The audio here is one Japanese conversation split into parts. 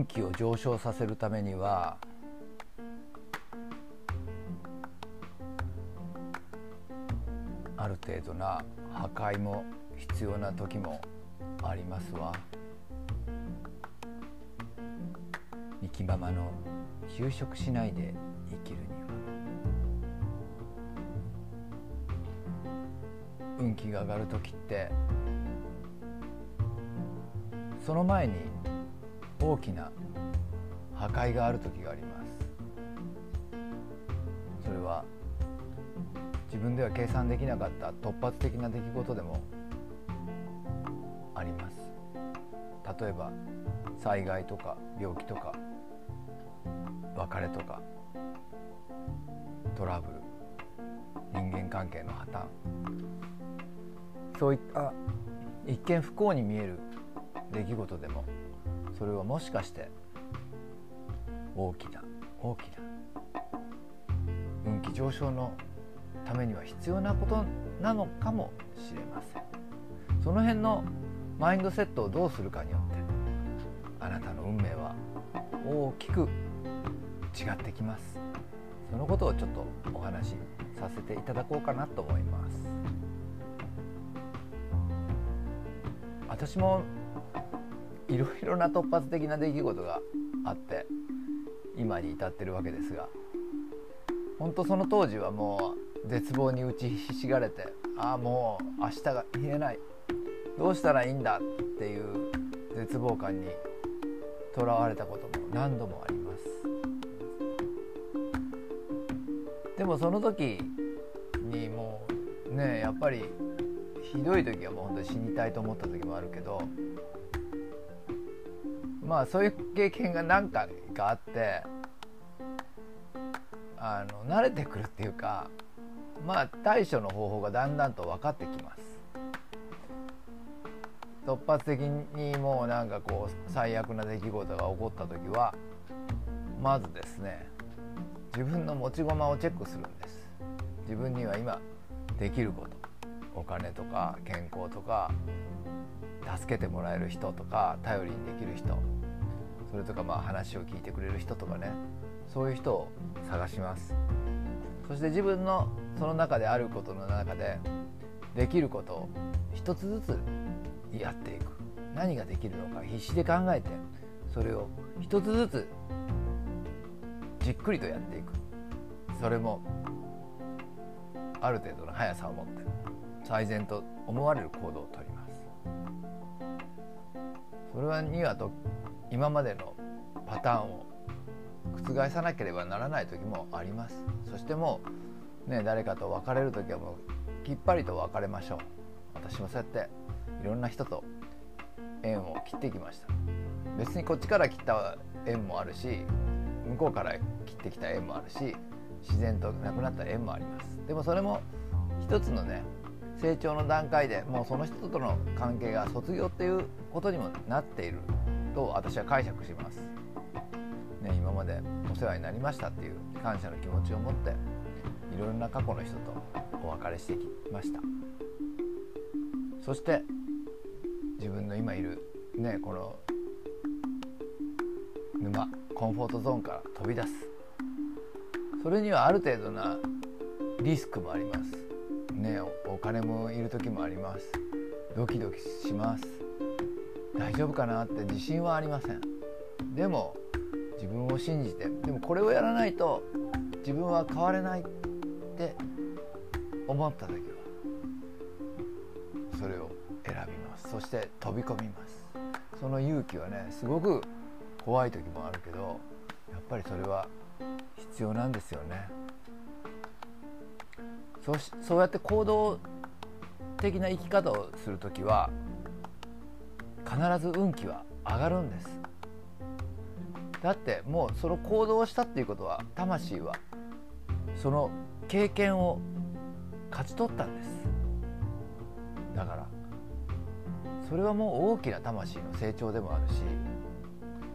運気を上昇させるためにはある程度な破壊も必要な時もありますわ。生きままの就職しないで生きるには。運気が上がる時ってその前に大きな破壊がある時があります。それは自分では計算できなかった突発的な出来事でもあります。例えば災害とか病気とか別れとかトラブル人間関係の破綻。そういった一見不幸に見える出来事でもそれはもしかして大きな大きな運気上昇のためには必要なことなのかもしれません。その辺のマインドセットをどうするかによってあなたの運命は大きく違ってきます。そのことをちょっとお話しさせていただこうかなと思います。私もいろいろな突発的な出来事があって今に至ってるわけですが本当その当時はもう絶望に打ちひしがれてああもう明日が見えないどうしたらいいんだっていう絶望感にとらわれたことも何度もあります。でもその時にもうねやっぱりひどい時はもう本当に死にたいと思った時もあるけどまあそういう経験が何回かあってあの慣れてくるっていうかまあ対処の方法がだんだんと分かってきます。突発的にもうなんかこう最悪な出来事が起こった時はまずですね自分の持ち駒をチェックするんです。自分には今できること。お金とか健康とか助けてもらえる人とか頼りにできる人。それとかまあ話を聞いてくれる人とかねそういう人を探します。そして自分のその中であることの中でできることを一つずつやっていく。何ができるのか必死で考えてそれを一つずつじっくりとやっていく。それもある程度の速さを持って最善と思われる行動をとります。それはにはと今までのパターンを覆さなければならない時もあります。そしてもうね誰かと別れる時はもうきっぱりと別れましょう。私もそうやっていろんな人と縁を切ってきました。別にこっちから切った縁もあるし向こうから切ってきた縁もあるし自然となくなった縁もあります。でもそれも一つのね成長の段階でもうその人との関係が卒業っていうことにもなっている。と私は解釈します、ね、今までお世話になりましたっていう感謝の気持ちを持っていろいろな過去の人とお別れしてきました。そして自分の今いるねこの沼コンフォートゾーンから飛び出す。それにはある程度なリスクもあります。ねお金もいる時もあります。ドキドキします。大丈夫かなって自信はありません。でも自分を信じてでもこれをやらないと自分は変われないって思った時はそれを選びます。そして飛び込みます。その勇気はねすごく怖い時もあるけどやっぱりそれは必要なんですよね。そうしそうやって行動的な生き方をする時は必ず運気は上がるんです。だってもうその行動をしたっていうことは魂はその経験を勝ち取ったんです。だからそれはもう大きな魂の成長でもあるし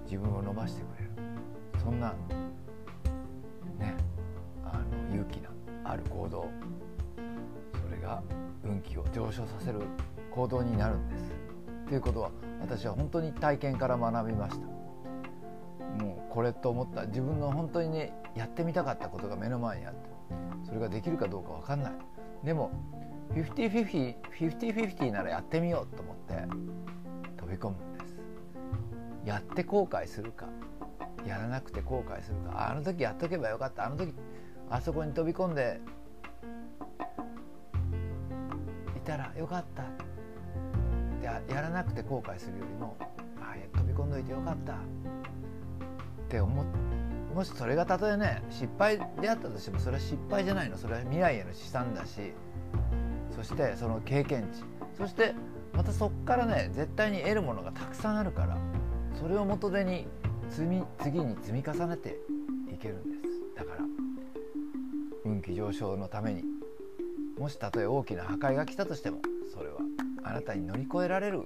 自分を伸ばしてくれる。そんなねあの勇気のある行動。それが運気を上昇させる行動になるんです。ということは私は本当に体験から学びました。もうこれと思った。自分の本当にねやってみたかったことが目の前にあってそれができるかどうか分かんない。でも50-50ならやってみようと思って飛び込むんです。やって後悔するかやらなくて後悔するか。あの時やっとけばよかった。あの時あそこに飛び込んでいたらよかった。ややらなくて後悔するよりもあ飛び込んどいてよかった。って思ってもしそれがたとえね失敗であったとしてもそれは失敗じゃないの。それは未来への資産だし。そしてその経験値。そしてまたそこからね絶対に得るものがたくさんあるからそれを元手に積み次に積み重ねていけるんです。だから運気上昇のためにもしたとえ大きな破壊が来たとしてもそれはあなたに乗り越えられる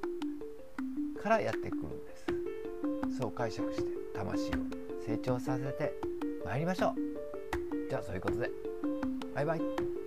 からやってくるんです。そう解釈して魂を成長させてまいりましょう。じゃあそういうことで。バイバイ。